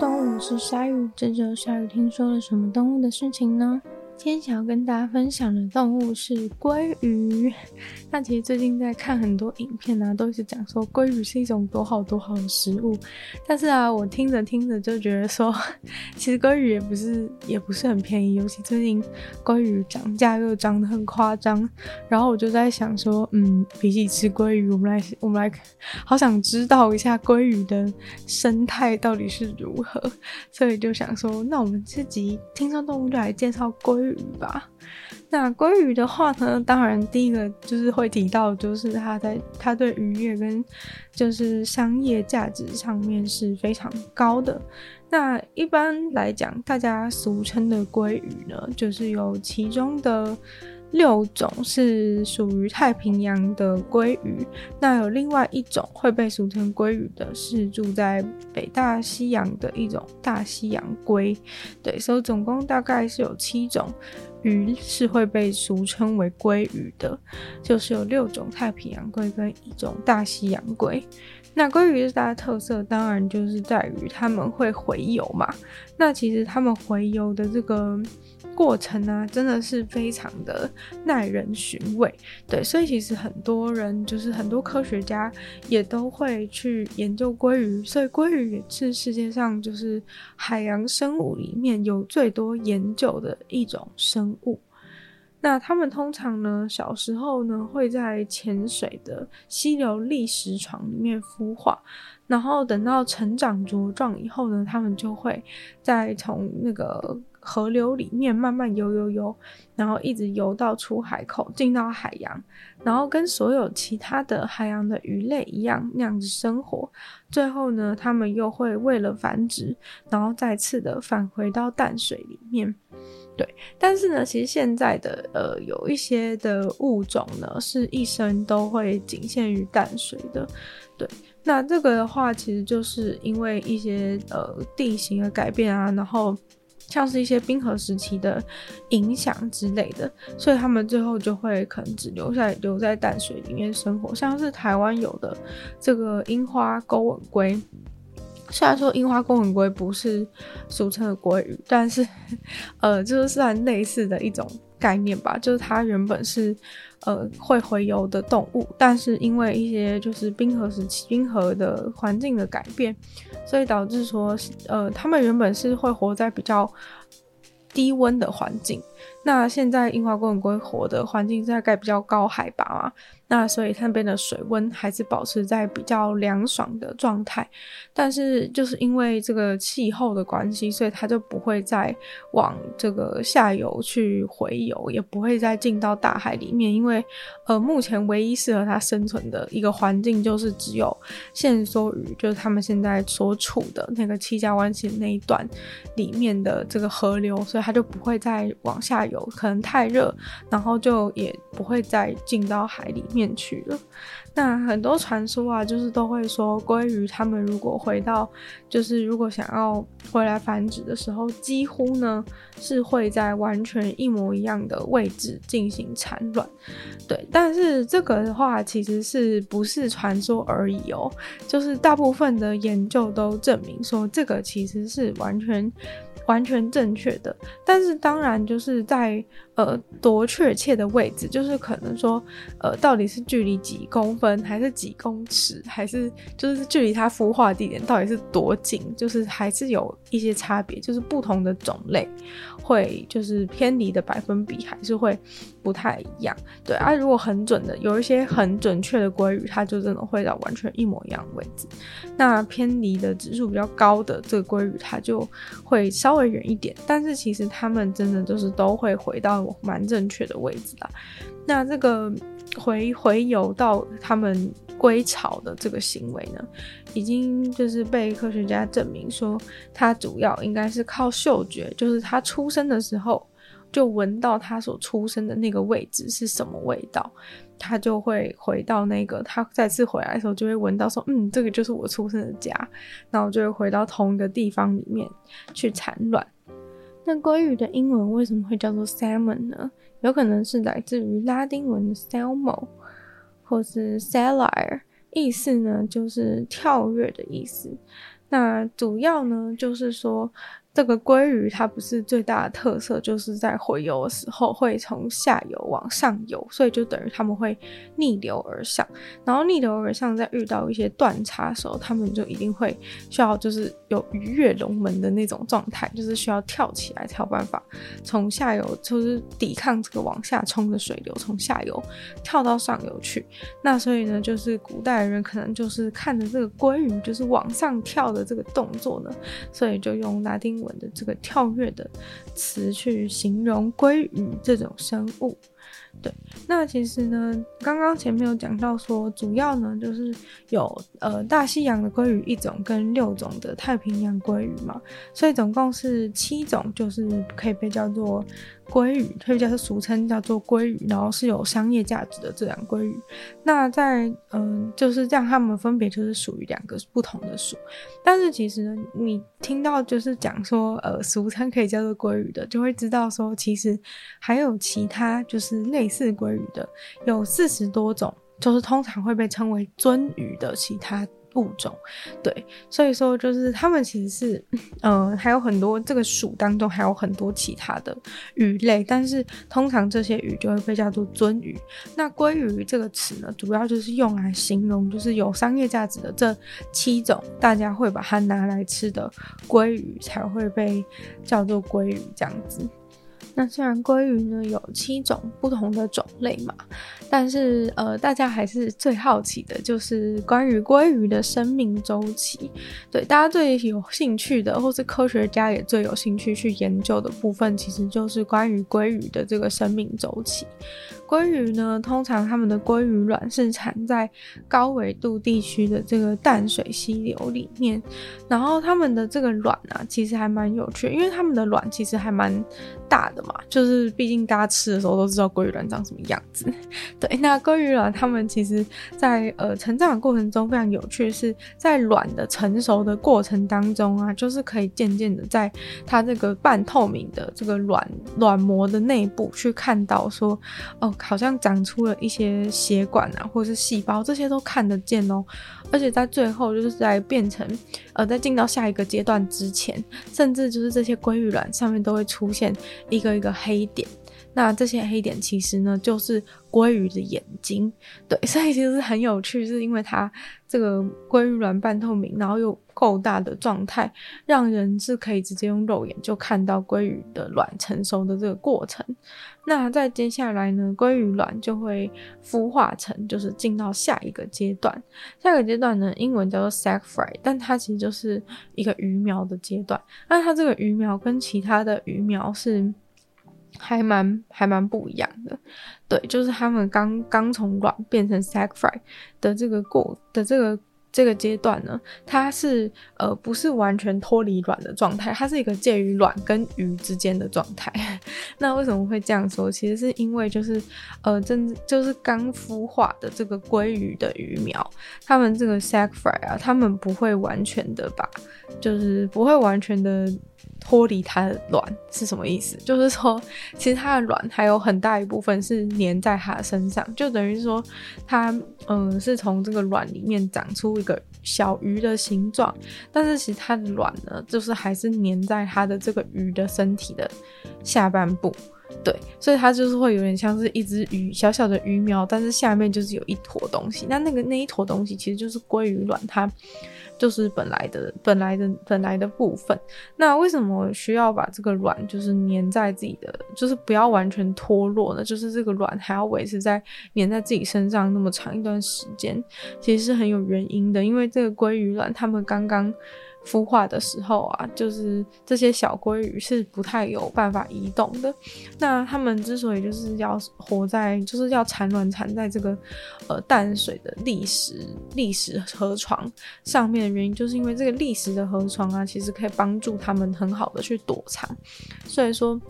动物，是鲨鱼。这周鲨鱼听说了什么动物的事情呢？今天想要跟大家分享的动物是鲑鱼。那其实最近在看很多影片啊，都是讲说鲑鱼是一种多好多好的食物。但是啊，我听着听着就觉得说，其实鲑鱼也不是也不是很便宜，尤其最近鲑鱼涨价又涨得很夸张。然后我就在想说，嗯，比起吃鲑鱼，我们来我们来，好想知道一下鲑鱼的生态到底是如何。所以就想说，那我们这集听说动物就来介绍鲑鱼。鱼吧，那鲑鱼的话呢，当然第一个就是会提到，就是它在它对渔业跟就是商业价值上面是非常高的。那一般来讲，大家俗称的鲑鱼呢，就是有其中的。六种是属于太平洋的鲑鱼，那有另外一种会被俗称鲑鱼的，是住在北大西洋的一种大西洋鲑。对，所以总共大概是有七种鱼是会被俗称为鲑鱼的，就是有六种太平洋鲑跟一种大西洋鲑。那鲑鱼最大的特色，当然就是在于他们会洄游嘛。那其实他们洄游的这个。过程呢、啊，真的是非常的耐人寻味，对，所以其实很多人就是很多科学家也都会去研究鲑鱼，所以鲑鱼也是世界上就是海洋生物里面有最多研究的一种生物。那他们通常呢，小时候呢会在浅水的溪流砾石床里面孵化，然后等到成长茁壮以后呢，他们就会再从那个。河流里面慢慢游游游，然后一直游到出海口，进到海洋，然后跟所有其他的海洋的鱼类一样那样子生活。最后呢，他们又会为了繁殖，然后再次的返回到淡水里面。对，但是呢，其实现在的呃有一些的物种呢，是一生都会仅限于淡水的。对，那这个的话，其实就是因为一些呃地形的改变啊，然后。像是一些冰河时期的影响之类的，所以他们最后就会可能只留在留在淡水里面生活。像是台湾有的这个樱花钩吻鲑，虽然说樱花公文龟不是俗称的鲑鱼，但是呃，就是算类似的一种概念吧。就是它原本是呃会洄游的动物，但是因为一些就是冰河时期冰河的环境的改变。所以导致说，呃，他们原本是会活在比较低温的环境。那现在樱花公文龟活的环境大概比较高海拔嘛。那所以那边的水温还是保持在比较凉爽的状态，但是就是因为这个气候的关系，所以它就不会再往这个下游去回游，也不会再进到大海里面，因为呃目前唯一适合它生存的一个环境就是只有线索鱼，就是他们现在所处的那个七家湾溪那一段里面的这个河流，所以它就不会再往下游，可能太热，然后就也不会再进到海里面。面去了，那很多传说啊，就是都会说鲑鱼他们如果回到，就是如果想要回来繁殖的时候，几乎呢是会在完全一模一样的位置进行产卵。对，但是这个的话其实是不是传说而已哦，就是大部分的研究都证明说这个其实是完全。完全正确的，但是当然就是在呃多确切的位置，就是可能说呃到底是距离几公分，还是几公尺，还是就是距离它孵化地点到底是多近，就是还是有一些差别，就是不同的种类。会就是偏离的百分比还是会不太一样。对啊，如果很准的，有一些很准确的鲑鱼，它就真的会到完全一模一样的位置。那偏离的指数比较高的这个鲑鱼，它就会稍微。远一点，但是其实他们真的就是都会回到蛮正确的位置啦。那这个回回游到他们归巢的这个行为呢，已经就是被科学家证明说，它主要应该是靠嗅觉，就是它出生的时候就闻到它所出生的那个位置是什么味道。他就会回到那个，他再次回来的时候就会闻到说，嗯，这个就是我出生的家，然后就会回到同一个地方里面去产卵。那鲑鱼的英文为什么会叫做 salmon 呢？有可能是来自于拉丁文的 salmo，或是 salar，意思呢就是跳跃的意思。那主要呢就是说。这个鲑鱼它不是最大的特色，就是在回游的时候会从下游往上游，所以就等于他们会逆流而上。然后逆流而上，在遇到一些断差的时候，他们就一定会需要就是有鱼跃龙门的那种状态，就是需要跳起来才有办法从下游就是抵抗这个往下冲的水流，从下游跳到上游去。那所以呢，就是古代人可能就是看着这个鲑鱼就是往上跳的这个动作呢，所以就用拉丁的这个跳跃的词去形容鲑鱼这种生物。对，那其实呢，刚刚前面有讲到说，主要呢就是有呃大西洋的鲑鱼一种跟六种的太平洋鲑鱼嘛，所以总共是七种，就是可以被叫做鲑鱼，可以叫做俗称叫做鲑鱼，然后是有商业价值的这两鲑鱼。那在嗯、就是这样，它们分别就是属于两个不同的属。但是其实呢，你听到就是讲说呃俗称可以叫做鲑鱼的，就会知道说其实还有其他就是类。似鲑鱼的有四十多种，就是通常会被称为鳟鱼的其他物种，对，所以说就是它们其实是，嗯、还有很多这个属当中还有很多其他的鱼类，但是通常这些鱼就会被叫做鳟鱼。那鲑鱼这个词呢，主要就是用来形容就是有商业价值的这七种，大家会把它拿来吃的鲑鱼才会被叫做鲑鱼这样子。那虽然鲑鱼呢有七种不同的种类嘛，但是呃，大家还是最好奇的就是关于鲑鱼的生命周期。对，大家最有兴趣的，或是科学家也最有兴趣去研究的部分，其实就是关于鲑鱼的这个生命周期。鲑鱼呢，通常它们的鲑鱼卵是产在高纬度地区的这个淡水溪流里面，然后它们的这个卵啊，其实还蛮有趣，因为它们的卵其实还蛮大的嘛，就是毕竟大家吃的时候都知道鲑鱼卵长什么样子。对，那鲑鱼卵它们其实在呃成长的过程中非常有趣，是在卵的成熟的过程当中啊，就是可以渐渐的在它这个半透明的这个卵卵膜的内部去看到说，哦。好像长出了一些血管啊，或者是细胞，这些都看得见哦。而且在最后，就是在变成呃，在进到下一个阶段之前，甚至就是这些鲑鱼卵上面都会出现一个一个黑点。那这些黑点其实呢，就是鲑鱼的眼睛。对，所以其实很有趣，是因为它这个鲑鱼卵半透明，然后又够大的状态，让人是可以直接用肉眼就看到鲑鱼的卵成熟的这个过程。那在接下来呢，鲑鱼卵就会孵化成，就是进到下一个阶段。下一个阶段呢，英文叫做 sac fry，但它其实就是一个鱼苗的阶段。那它这个鱼苗跟其他的鱼苗是。还蛮还蛮不一样的，对，就是他们刚刚从卵变成 sac fry 的这个过的这个这个阶段呢，它是呃不是完全脱离卵的状态，它是一个介于卵跟鱼之间的状态。那为什么会这样说？其实是因为就是呃真就是刚孵化的这个鲑鱼的鱼苗，他们这个 sac fry 啊，他们不会完全的把，就是不会完全的。脱离它的卵是什么意思？就是说，其实它的卵还有很大一部分是粘在它的身上，就等于说它，它嗯是从这个卵里面长出一个小鱼的形状，但是其实它的卵呢，就是还是粘在它的这个鱼的身体的下半部，对，所以它就是会有点像是一只鱼，小小的鱼苗，但是下面就是有一坨东西，那那个那一坨东西其实就是鲑鱼卵，它。就是本来的、本来的、本来的部分。那为什么需要把这个卵就是粘在自己的，就是不要完全脱落呢？就是这个卵还要维持在粘在自己身上那么长一段时间，其实是很有原因的。因为这个鲑鱼卵，它们刚刚。孵化的时候啊，就是这些小鲑鱼是不太有办法移动的。那它们之所以就是要活在，就是要产卵产在这个呃淡水的砾石砾石河床上面的原因，就是因为这个砾石的河床啊，其实可以帮助它们很好的去躲藏。所以说。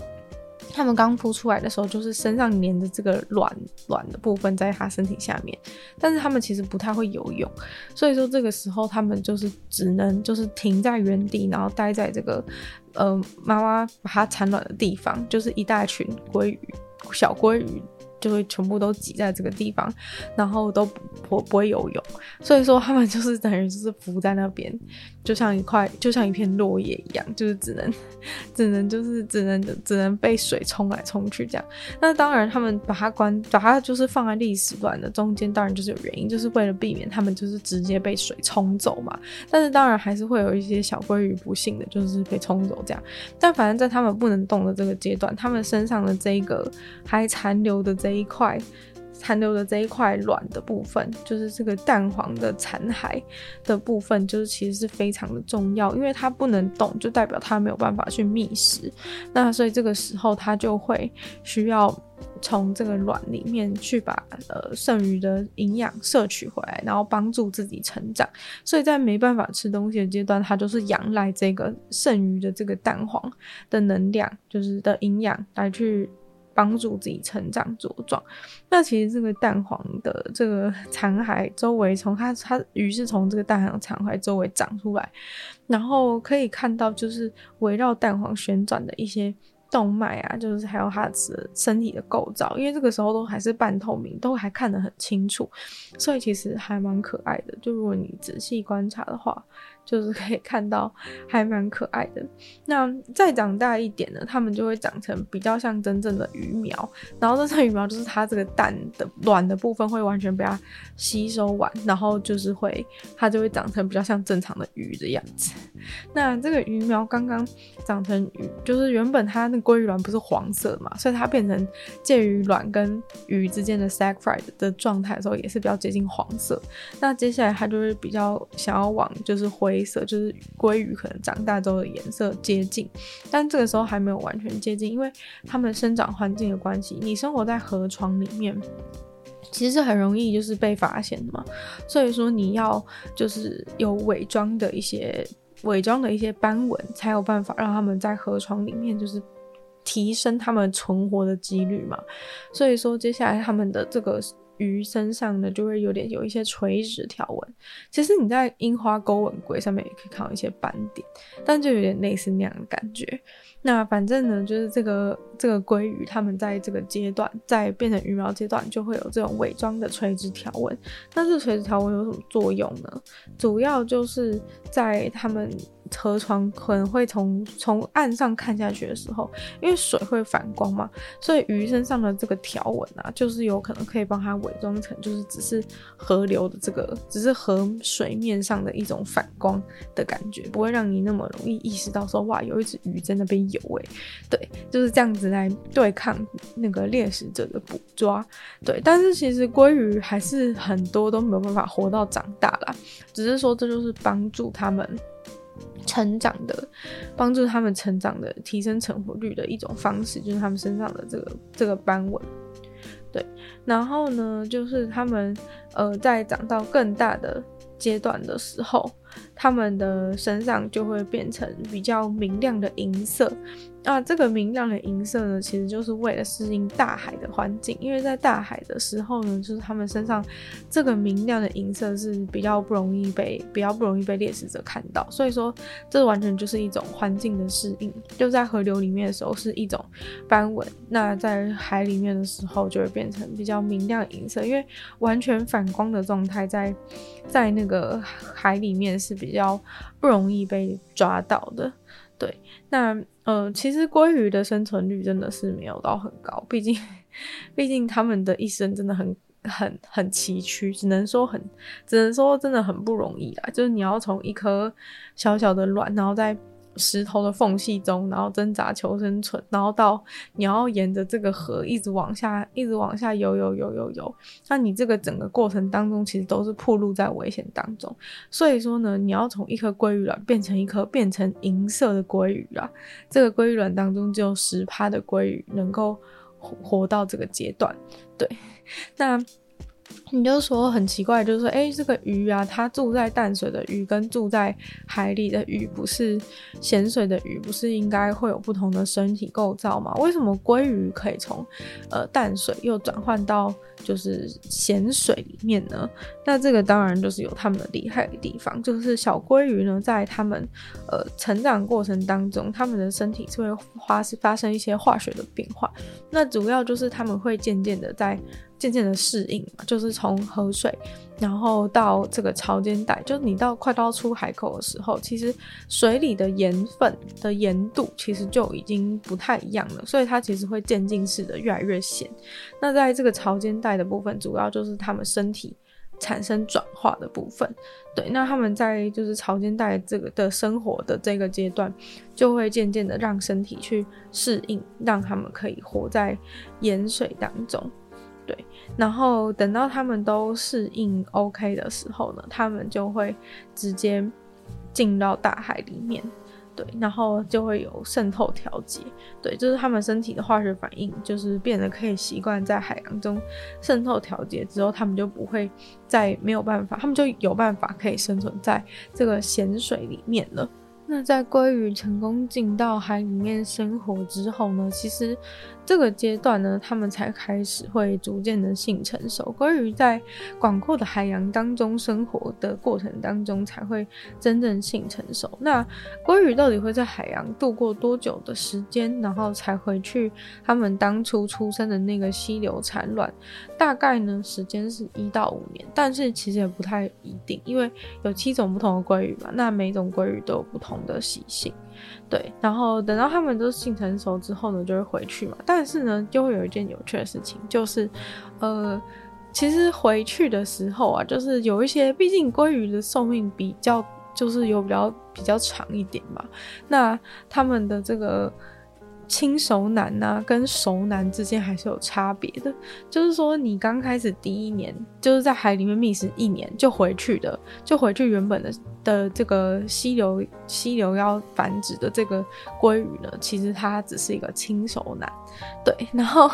他们刚孵出来的时候，就是身上粘着这个卵卵的部分在它身体下面，但是他们其实不太会游泳，所以说这个时候他们就是只能就是停在原地，然后待在这个呃妈妈把它产卵的地方，就是一大群鲑鱼小鲑鱼就会全部都挤在这个地方，然后都不不会游泳，所以说他们就是等于就是浮在那边，就像一块就像一片落叶一样，就是只能 只能就是只能只能被水冲来冲去这样。那当然，他们把它关把它就是放在历史段的中间，当然就是有原因，就是为了避免他们就是直接被水冲走嘛。但是当然还是会有一些小鲑鱼不幸的就是被冲走这样。但反正在他们不能动的这个阶段，他们身上的这一个还残留的这一块残留的这一块卵的部分，就是这个蛋黄的残骸的部分，就是其实是非常的重要，因为它不能动，就代表它没有办法去觅食。那所以这个时候，它就会需要从这个卵里面去把呃剩余的营养摄取回来，然后帮助自己成长。所以在没办法吃东西的阶段，它就是仰赖这个剩余的这个蛋黄的能量，就是的营养来去。帮助自己成长茁壮。那其实这个蛋黄的这个残骸周围，从它它鱼是从这个蛋黄残骸周围长出来，然后可以看到就是围绕蛋黄旋转的一些动脉啊，就是还有它的身体的构造。因为这个时候都还是半透明，都还看得很清楚，所以其实还蛮可爱的。就如果你仔细观察的话。就是可以看到还蛮可爱的。那再长大一点呢，它们就会长成比较像真正的鱼苗。然后这层鱼苗就是它这个蛋的卵的部分会完全被它吸收完，然后就是会它就会长成比较像正常的鱼的样子。那这个鱼苗刚刚长成鱼，就是原本它那鲑鱼卵不是黄色嘛，所以它变成介于卵跟鱼之间的 sac fry 的状态的时候，也是比较接近黄色。那接下来它就会比较想要往就是灰。灰色就是鲑鱼可能长大之后的颜色接近，但这个时候还没有完全接近，因为它们生长环境的关系。你生活在河床里面，其实是很容易就是被发现的嘛。所以说你要就是有伪装的一些伪装的一些斑纹，才有办法让他们在河床里面就是提升他们存活的几率嘛。所以说接下来他们的这个。鱼身上呢，就会有点有一些垂直条纹。其实你在樱花钩吻鲑上面也可以看到一些斑点，但就有点类似那样的感觉。那反正呢，就是这个这个鲑鱼，它们在这个阶段，在变成鱼苗阶段，就会有这种伪装的垂直条纹。但是垂直条纹有什么作用呢？主要就是在它们。河床可能会从从岸上看下去的时候，因为水会反光嘛，所以鱼身上的这个条纹啊，就是有可能可以帮它伪装成，就是只是河流的这个，只是河水面上的一种反光的感觉，不会让你那么容易意识到说，哇，有一只鱼在那边游诶。对，就是这样子来对抗那个猎食者的捕抓。对，但是其实鲑鱼还是很多都没有办法活到长大啦，只是说这就是帮助他们。成长的，帮助他们成长的，提升成活率的一种方式，就是他们身上的这个这个斑纹，对。然后呢，就是他们呃，在长到更大的阶段的时候，他们的身上就会变成比较明亮的银色。啊，这个明亮的银色呢，其实就是为了适应大海的环境，因为在大海的时候呢，就是他们身上这个明亮的银色是比较不容易被比较不容易被猎食者看到，所以说这完全就是一种环境的适应。就在河流里面的时候是一种斑纹，那在海里面的时候就会变成比较明亮银色，因为完全反光的状态在在那个海里面是比较不容易被抓到的。对，那呃，其实鲑鱼的生存率真的是没有到很高，毕竟，毕竟他们的一生真的很很很崎岖，只能说很，只能说真的很不容易啦。就是你要从一颗小小的卵，然后再。石头的缝隙中，然后挣扎求生存，然后到你要沿着这个河一直往下，一直往下游游游游游。那你这个整个过程当中，其实都是暴露在危险当中。所以说呢，你要从一颗鲑鱼卵变成一颗变成银色的鲑鱼啊，这个鲑鱼卵当中只有十趴的鲑鱼能够活到这个阶段。对，那。你就说很奇怪，就是说，哎，这个鱼啊，它住在淡水的鱼跟住在海里的鱼，不是咸水的鱼，不是应该会有不同的身体构造吗？为什么鲑鱼可以从呃淡水又转换到就是咸水里面呢？那这个当然就是有他们的厉害的地方，就是小鲑鱼呢，在他们呃成长过程当中，他们的身体是会发发生一些化学的变化，那主要就是他们会渐渐的在。渐渐的适应嘛，就是从河水，然后到这个潮间带，就是你到快到出海口的时候，其实水里的盐分的盐度其实就已经不太一样了，所以它其实会渐进式的越来越咸。那在这个潮间带的部分，主要就是他们身体产生转化的部分。对，那他们在就是潮间带这个的生活的这个阶段，就会渐渐的让身体去适应，让他们可以活在盐水当中。然后等到他们都适应 OK 的时候呢，他们就会直接进到大海里面。对，然后就会有渗透调节。对，就是他们身体的化学反应，就是变得可以习惯在海洋中渗透调节之后，他们就不会再没有办法，他们就有办法可以生存在这个咸水里面了。那在鲑鱼成功进到海里面生活之后呢，其实这个阶段呢，它们才开始会逐渐的性成熟。鲑鱼在广阔的海洋当中生活的过程当中，才会真正性成熟。那鲑鱼到底会在海洋度过多久的时间，然后才回去他们当初出生的那个溪流产卵？大概呢，时间是一到五年，但是其实也不太一定，因为有七种不同的鲑鱼嘛，那每种鲑鱼都有不同的习性。对，然后等到他们都性成熟之后呢，就会回去嘛。但是呢，就会有一件有趣的事情，就是，呃，其实回去的时候啊，就是有一些，毕竟鲑鱼的寿命比较，就是有比较比较长一点嘛。那他们的这个。轻熟男呐、跟熟男之间还是有差别的。就是说，你刚开始第一年就是在海里面觅食一年就回去的，就回去原本的的这个溪流溪流要繁殖的这个鲑鱼呢，其实它只是一个轻熟男。对，然后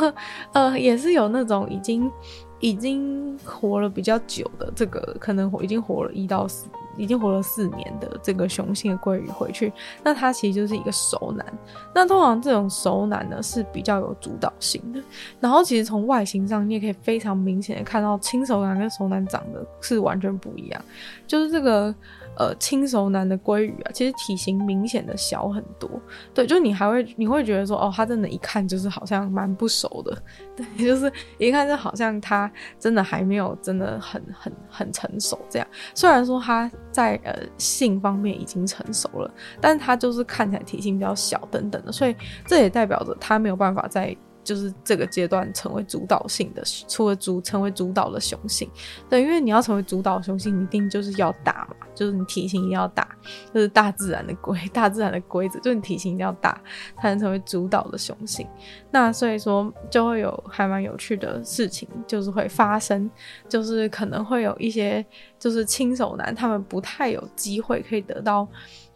呃，也是有那种已经已经活了比较久的这个，可能已经活了一到四。已经活了四年的这个雄性的鲑鱼回去，那它其实就是一个熟男。那通常这种熟男呢是比较有主导性的。然后其实从外形上，你也可以非常明显的看到亲手男跟熟男长得是完全不一样，就是这个。呃，轻熟男的鲑鱼啊，其实体型明显的小很多。对，就你还会你会觉得说，哦，它真的，一看就是好像蛮不熟的。对，就是一看就好像它真的还没有真的很很很成熟这样。虽然说它在呃性方面已经成熟了，但它就是看起来体型比较小等等的，所以这也代表着它没有办法在。就是这个阶段成为主导性的，除了主成为主导的雄性，对，因为你要成为主导雄性，一定就是要大嘛，就是你体型一定要大，就是大自然的规，大自然的规则，就是你体型一定要大，才能成为主导的雄性。那所以说就会有还蛮有趣的事情，就是会发生，就是可能会有一些就是轻手男，他们不太有机会可以得到，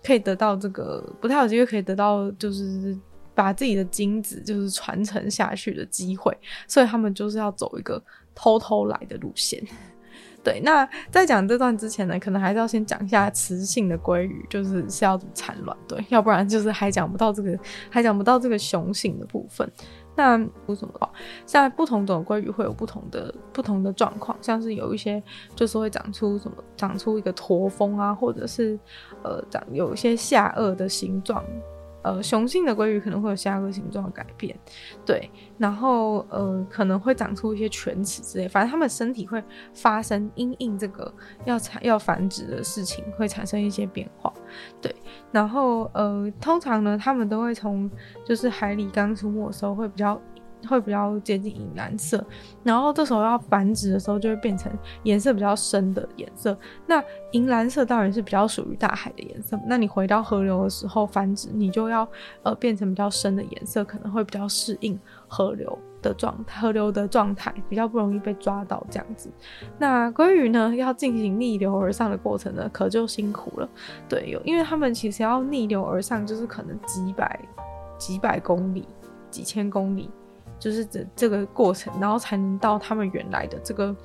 可以得到这个，不太有机会可以得到，就是。把自己的精子就是传承下去的机会，所以他们就是要走一个偷偷来的路线。对，那在讲这段之前呢，可能还是要先讲一下雌性的鲑鱼，就是是要怎么产卵，对，要不然就是还讲不到这个，还讲不到这个雄性的部分。那为什么的话，像不同种鲑鱼会有不同的不同的状况，像是有一些就是会长出什么，长出一个驼峰啊，或者是呃长有一些下颚的形状。呃，雄性的鲑鱼可能会有下颚形状的改变，对，然后呃可能会长出一些犬齿之类，反正它们身体会发生因应这个要产要繁殖的事情，会产生一些变化，对，然后呃通常呢，它们都会从就是海里刚出没的时候会比较。会比较接近银蓝色，然后这时候要繁殖的时候就会变成颜色比较深的颜色。那银蓝色当然是比较属于大海的颜色。那你回到河流的时候繁殖，你就要呃变成比较深的颜色，可能会比较适应河流的状态，河流的状态比较不容易被抓到这样子。那鲑鱼呢，要进行逆流而上的过程呢，可就辛苦了。对，有因为他们其实要逆流而上，就是可能几百几百公里、几千公里。就是这这个过程，然后才能到他们原来的这个。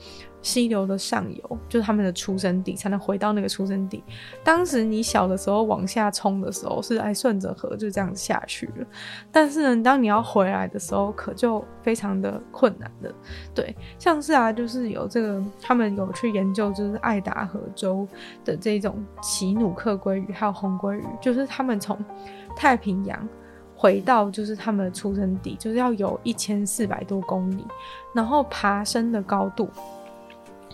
溪流的上游就是他们的出生地，才能回到那个出生地。当时你小的时候往下冲的时候，是哎顺着河就这样下去了。但是呢，当你要回来的时候，可就非常的困难了。对，像是啊，就是有这个他们有去研究，就是爱达荷州的这种奇努克鲑鱼还有红鲑鱼，就是他们从太平洋回到就是他们的出生地，就是要有一千四百多公里，然后爬升的高度。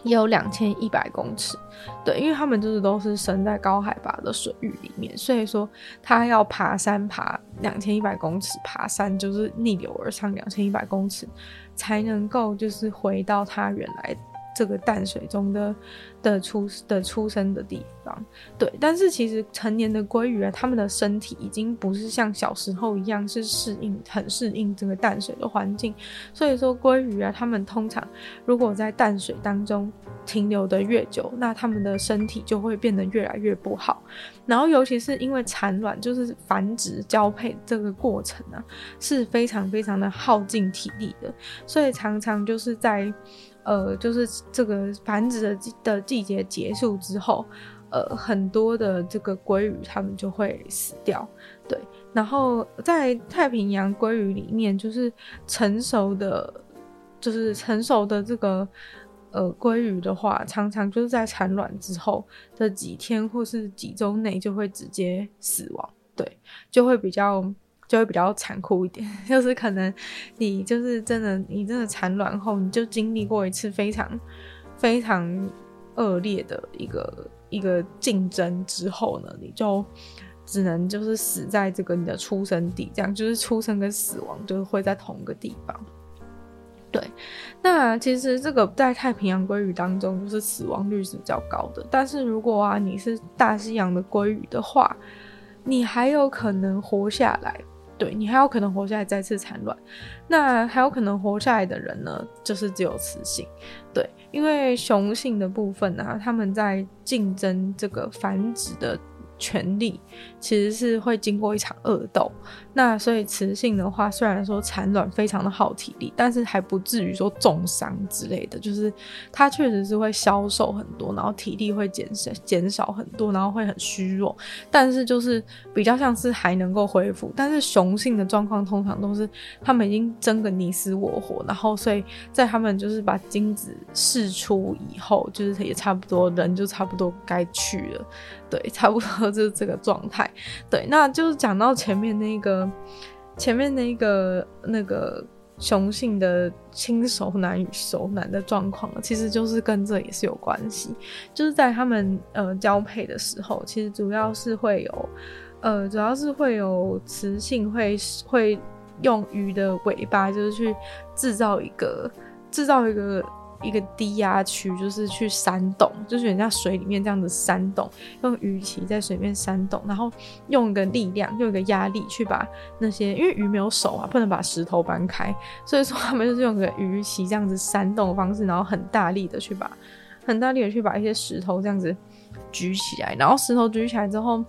也有两千一百公尺，对，因为他们就是都是生在高海拔的水域里面，所以说他要爬山爬两千一百公尺，爬山就是逆流而上两千一百公尺，才能够就是回到他原来这个淡水中的的出的出生的地方，对，但是其实成年的鲑鱼啊，他们的身体已经不是像小时候一样是适应很适应这个淡水的环境，所以说鲑鱼啊，他们通常如果在淡水当中停留的越久，那他们的身体就会变得越来越不好，然后尤其是因为产卵就是繁殖交配这个过程啊，是非常非常的耗尽体力的，所以常常就是在。呃，就是这个繁殖的季的季节结束之后，呃，很多的这个鲑鱼它们就会死掉，对。然后在太平洋鲑鱼里面，就是成熟的，就是成熟的这个呃鲑鱼的话，常常就是在产卵之后的几天或是几周内就会直接死亡，对，就会比较。就会比较残酷一点，就是可能你就是真的，你真的产卵后，你就经历过一次非常非常恶劣的一个一个竞争之后呢，你就只能就是死在这个你的出生地，这样就是出生跟死亡就会在同一个地方。对，那其实这个在太平洋鲑鱼当中，就是死亡率是比较高的。但是如果啊你是大西洋的鲑鱼的话，你还有可能活下来。对，你还有可能活下来再次产卵，那还有可能活下来的人呢，就是只有雌性。对，因为雄性的部分呢、啊，他们在竞争这个繁殖的。权力其实是会经过一场恶斗，那所以雌性的话，虽然说产卵非常的耗体力，但是还不至于说重伤之类的，就是它确实是会消瘦很多，然后体力会减少减少很多，然后会很虚弱，但是就是比较像是还能够恢复。但是雄性的状况通常都是他们已经争个你死我活，然后所以在他们就是把精子释出以后，就是也差不多人就差不多该去了。对，差不多就是这个状态。对，那就是讲到前面那个，前面那个那个雄性的亲熟男与熟男的状况，其实就是跟这也是有关系。就是在他们呃交配的时候，其实主要是会有呃，主要是会有雌性会会用鱼的尾巴，就是去制造一个制造一个。一个低压区，就是去扇动，就是人家水里面这样子扇动，用鱼鳍在水面扇动，然后用一个力量，用一个压力去把那些，因为鱼没有手啊，不能把石头搬开，所以说他们就是用个鱼鳍这样子扇动的方式，然后很大力的去把，很大力的去把一些石头这样子举起来，然后石头举起来之后，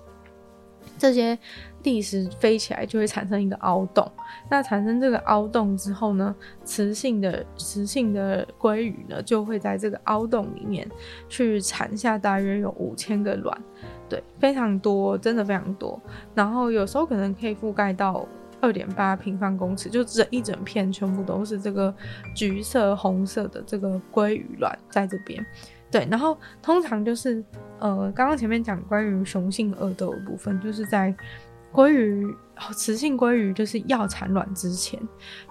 这些。地石飞起来就会产生一个凹洞，那产生这个凹洞之后呢，雌性的雌性的鲑鱼呢就会在这个凹洞里面去产下大约有五千个卵，对，非常多，真的非常多。然后有时候可能可以覆盖到二点八平方公尺，就这一整片全部都是这个橘色、红色的这个鲑鱼卵在这边，对。然后通常就是呃，刚刚前面讲关于雄性恶斗的部分，就是在。鲑鱼，雌性鲑鱼就是要产卵之前，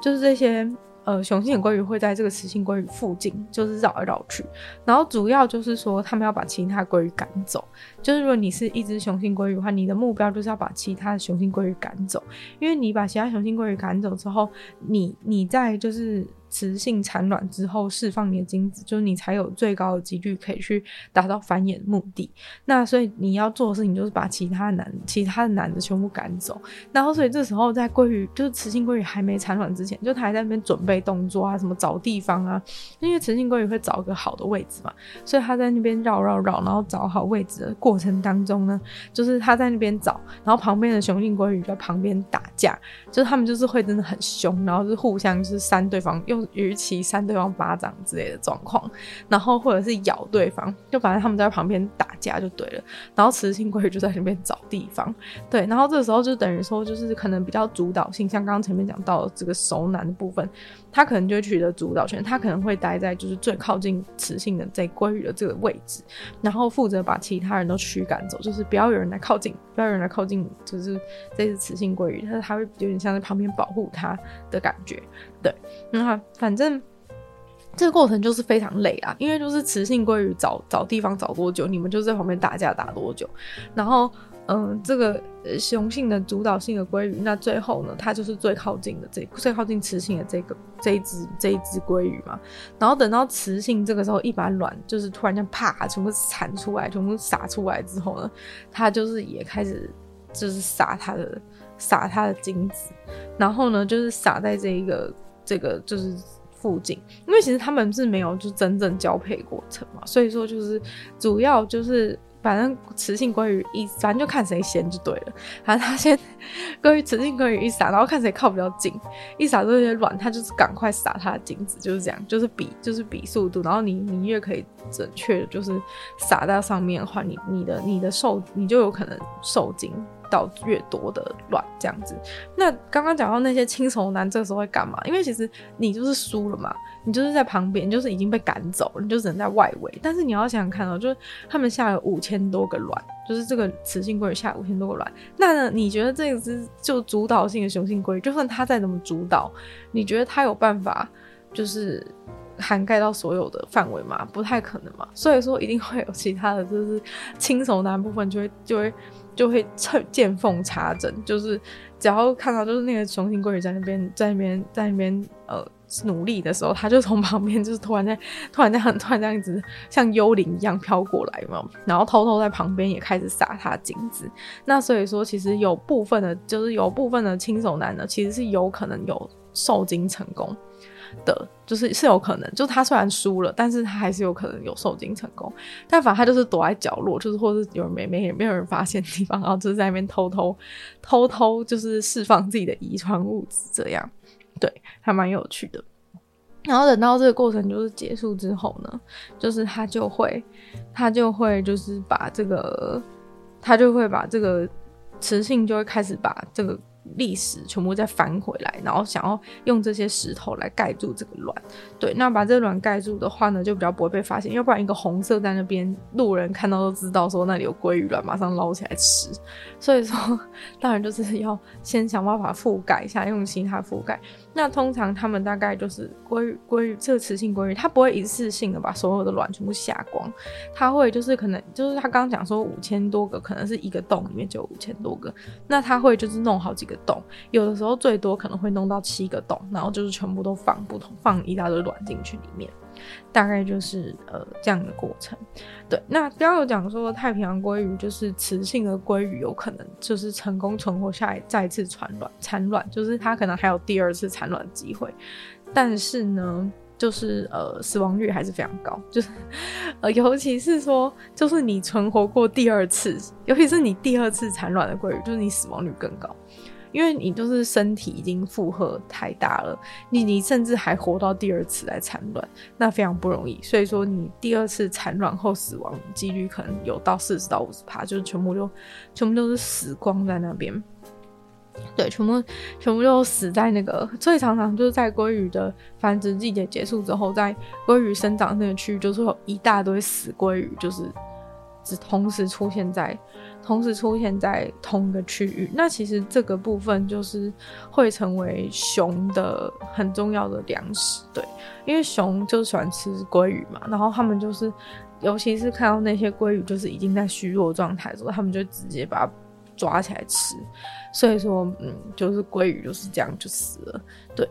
就是这些呃雄性的鲑鱼会在这个雌性鲑鱼附近，就是绕来绕去，然后主要就是说他们要把其他鲑鱼赶走。就是如果你是一只雄性鲑鱼的话，你的目标就是要把其他的雄性鲑鱼赶走，因为你把其他雄性鲑鱼赶走之后，你你在就是雌性产卵之后释放你的精子，就是你才有最高的几率可以去达到繁衍的目的。那所以你要做的事情就是把其他男、其他的男的全部赶走。然后所以这时候在鲑鱼就是雌性鲑鱼还没产卵之前，就它还在那边准备动作啊，什么找地方啊，因为雌性鲑鱼会找一个好的位置嘛，所以它在那边绕绕绕，然后找好位置的过程当中呢，就是它在那边找，然后旁边的雄性鲑鱼在旁边打架，就是他们就是会真的很凶，然后是互相就是扇对方，用与其扇对方巴掌之类的状况，然后或者是咬对方，就反正他们在旁边打架就对了，然后雌性鲑鱼就在那边找地方，对，然后这时候就等于说就是可能比较主导性，像刚刚前面讲到这个熟男的部分，他可能就取得主导权，他可能会待在就是最靠近雌性的这鲑鱼的这个位置，然后负责把其他人都驱赶走，就是不要有人来靠近，不要有人来靠近，就是这只雌性鲑鱼，它它会有点像在旁边保护它的感觉，对，那反正。这个过程就是非常累啊，因为就是雌性鲑鱼找找地方找多久，你们就在旁边打架打多久。然后，嗯、这个雄性的主导性的鲑鱼，那最后呢，它就是最靠近的这最靠近雌性的这个这一只这一只鲑鱼嘛。然后等到雌性这个时候一把卵就是突然间啪全部产出来，全部撒出来之后呢，它就是也开始就是撒它的撒它的精子，然后呢就是撒在这一个这个就是。附近，因为其实他们是没有就真正交配过程嘛，所以说就是主要就是反正雌性鲑鱼一，反正就看谁先就对了。反正他先鲑鱼雌性鲑鱼一撒，然后看谁靠比较近，一撒这些卵，他就是赶快撒他的精子，就是这样，就是比就是比速度。然后你你越可以准确，就是撒到上面的话，你你的你的受你就有可能受精。到越多的卵这样子，那刚刚讲到那些轻熟男这个时候会干嘛？因为其实你就是输了嘛，你就是在旁边，就是已经被赶走，你就只能在外围。但是你要想想看哦，就是他们下了五千多个卵，就是这个雌性鲑鱼下五千多个卵，那，你觉得这只就主导性的雄性龟，就算它再怎么主导，你觉得它有办法就是涵盖到所有的范围嘛？不太可能嘛。所以说一定会有其他的，就是轻熟男部分就会就会。就会趁见缝插针，就是只要看到就是那个雄性鲑鱼在那边在那边在那边呃努力的时候，他就从旁边就是突然在突然在很突然这样子像幽灵一样飘过来嘛，然后偷偷在旁边也开始撒他精子。那所以说，其实有部分的，就是有部分的轻熟男呢，其实是有可能有受精成功。的，就是是有可能，就他虽然输了，但是他还是有可能有受精成功。但反正他就是躲在角落，就是或是有人没没没有人发现地方，然后就是在那边偷偷偷偷就是释放自己的遗传物质，这样，对，还蛮有趣的。然后等到这个过程就是结束之后呢，就是他就会他就会就是把这个他就会把这个雌性就会开始把这个。历史全部再翻回来，然后想要用这些石头来盖住这个卵，对，那把这卵盖住的话呢，就比较不会被发现，要不然一个红色在那边，路人看到都知道说那里有鲑鱼卵，马上捞起来吃。所以说，当然就是要先想办法覆盖一下，用其他覆盖。那通常他们大概就是鲑鱼，鲑鱼这个雌性鲑鱼，它不会一次性的把所有的卵全部下光，它会就是可能就是他刚刚讲说五千多个，可能是一个洞里面就有五千多个，那他会就是弄好几个洞，有的时候最多可能会弄到七个洞，然后就是全部都放不同，放一大堆卵进去里面。大概就是呃这样的过程，对。那刚刚有讲说太平洋鲑鱼就是雌性的鲑鱼有可能就是成功存活下来，再次产卵，产卵就是它可能还有第二次产卵机会，但是呢，就是呃死亡率还是非常高，就是呃尤其是说就是你存活过第二次，尤其是你第二次产卵的鲑鱼，就是你死亡率更高。因为你就是身体已经负荷太大了，你你甚至还活到第二次来产卵，那非常不容易。所以说你第二次产卵后死亡几率可能有到四十到五十趴，就是全部就全部都是死光在那边。对，全部全部都死在那个，所以常常就是在鲑鱼的繁殖季节结束之后，在鲑鱼生长那个区域，就是有一大堆死鲑鱼，就是只同时出现在。同时出现在同一个区域，那其实这个部分就是会成为熊的很重要的粮食，对，因为熊就喜欢吃鲑鱼嘛，然后他们就是，尤其是看到那些鲑鱼就是已经在虚弱状态的时候，他们就直接把它抓起来吃，所以说，嗯，就是鲑鱼就是这样就死了，对。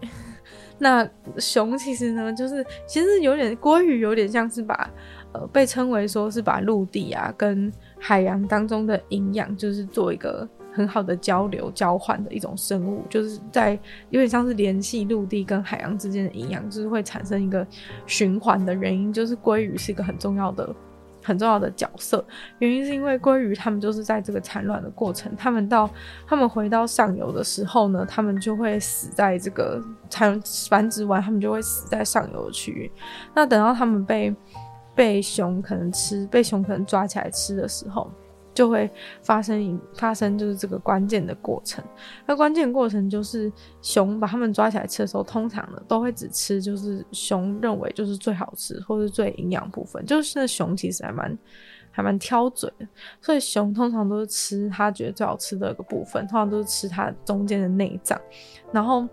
那熊其实呢，就是其实有点鲑鱼，有点像是把呃被称为说是把陆地啊跟海洋当中的营养，就是做一个很好的交流交换的一种生物，就是在有点像是联系陆地跟海洋之间的营养，就是会产生一个循环的原因，就是鲑鱼是一个很重要的。很重要的角色，原因是因为鲑鱼它们就是在这个产卵的过程，它们到它们回到上游的时候呢，它们就会死在这个产繁殖完，它们就会死在上游的区域。那等到它们被被熊可能吃，被熊可能抓起来吃的时候。就会发生发生就是这个关键的过程。那关键过程就是熊把它们抓起来吃的时候，通常呢都会只吃就是熊认为就是最好吃或是最营养部分。就是那熊其实还蛮还蛮挑嘴的，所以熊通常都是吃它觉得最好吃的一个部分，通常都是吃它中间的内脏，然后。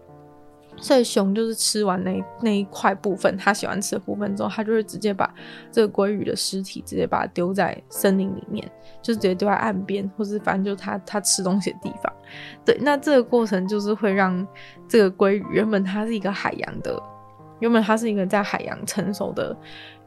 所以熊就是吃完那那一块部分，它喜欢吃的部分之后，它就会直接把这个鲑鱼的尸体直接把它丢在森林里面，就直接丢在岸边，或是反正就是它它吃东西的地方。对，那这个过程就是会让这个鲑鱼原本它是一个海洋的，原本它是一个在海洋成熟的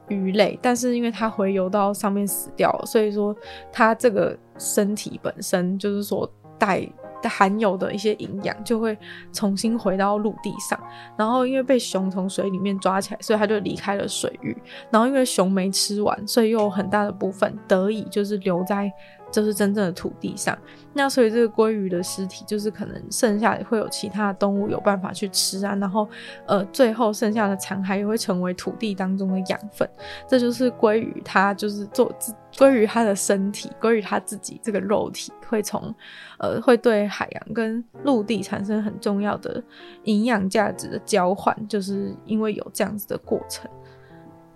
鱼类，但是因为它回游到上面死掉了，所以说它这个身体本身就是说带。含有的一些营养就会重新回到陆地上，然后因为被熊从水里面抓起来，所以它就离开了水域。然后因为熊没吃完，所以又有很大的部分得以就是留在。就是真正的土地上，那所以这个鲑鱼的尸体就是可能剩下会有其他的动物有办法去吃啊，然后呃最后剩下的残骸也会成为土地当中的养分，这就是鲑鱼它就是做鲑鱼它的身体，鲑鱼它自己这个肉体会从呃会对海洋跟陆地产生很重要的营养价值的交换，就是因为有这样子的过程。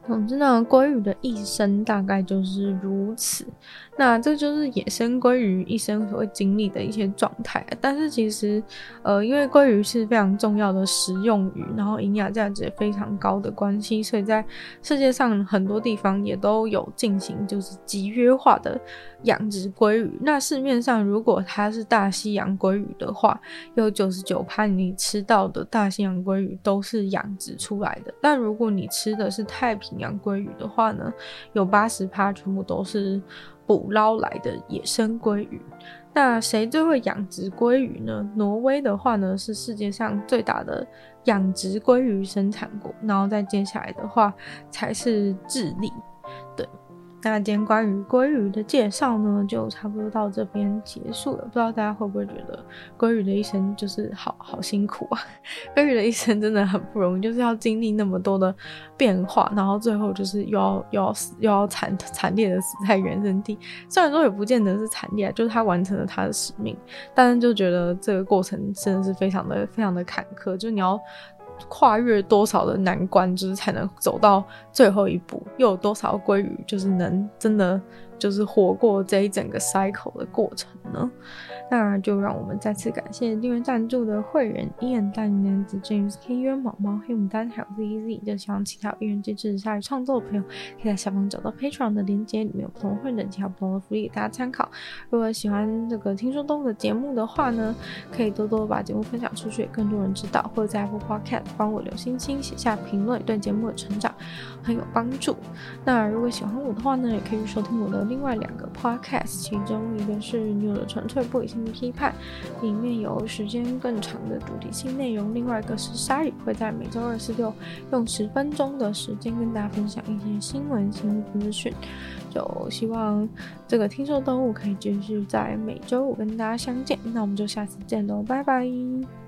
总之呢，鲑鱼的一生大概就是如此。那这就是野生鲑鱼一生所会经历的一些状态。但是其实，呃，因为鲑鱼是非常重要的食用鱼，然后营养价值也非常高的关系，所以在世界上很多地方也都有进行就是集约化的养殖鲑鱼。那市面上如果它是大西洋鲑鱼的话，有九十九趴你吃到的大西洋鲑鱼都是养殖出来的。但如果你吃的是太平洋鲑鱼的话呢，有八十趴全部都是捕捞来的野生鲑鱼。那谁最会养殖鲑鱼呢？挪威的话呢，是世界上最大的养殖鲑鱼生产国，然后再接下来的话才是智利。那今天关于鲑鱼的介绍呢，就差不多到这边结束了。不知道大家会不会觉得鲑鱼的一生就是好好辛苦啊？鲑鱼的一生真的很不容易，就是要经历那么多的变化，然后最后就是又要又要死又要惨惨烈的死在原生地。虽然说也不见得是惨烈，就是他完成了他的使命，但是就觉得这个过程真的是非常的非常的坎坷，就你要。跨越多少的难关，就是才能走到最后一步？又有多少鲑鱼，就是能真的就是活过这一整个 cycle 的过程呢？那就让我们再次感谢订阅赞助的会员：Ian、大龄男子、James、K、渊、毛毛、黑牡丹，还有 ZZ。就希望其他有意愿支持鲨鱼创作的朋友，可以在下方找到 Patreon 的链接，里面有不同会员等其他不同的福利给大家参考。如果喜欢这个听说动物的节目的话呢，可以多多把节目分享出去，更多人知道，或者在 Apple Podcast 帮我留星星、写下评论，对节目的成长很有帮助。那如果喜欢我的话呢，也可以收听我的另外两个 Podcast，其中一个是《女友的纯粹不理性批判》，里面有时间更长的主题性内容；另外一个是鲨鱼，会在每周二、四、六用十分钟的时间跟大家分享一些新闻、新资讯。就希望这个听说动物可以继续在每周五跟大家相见。那我们就下次见喽，拜拜。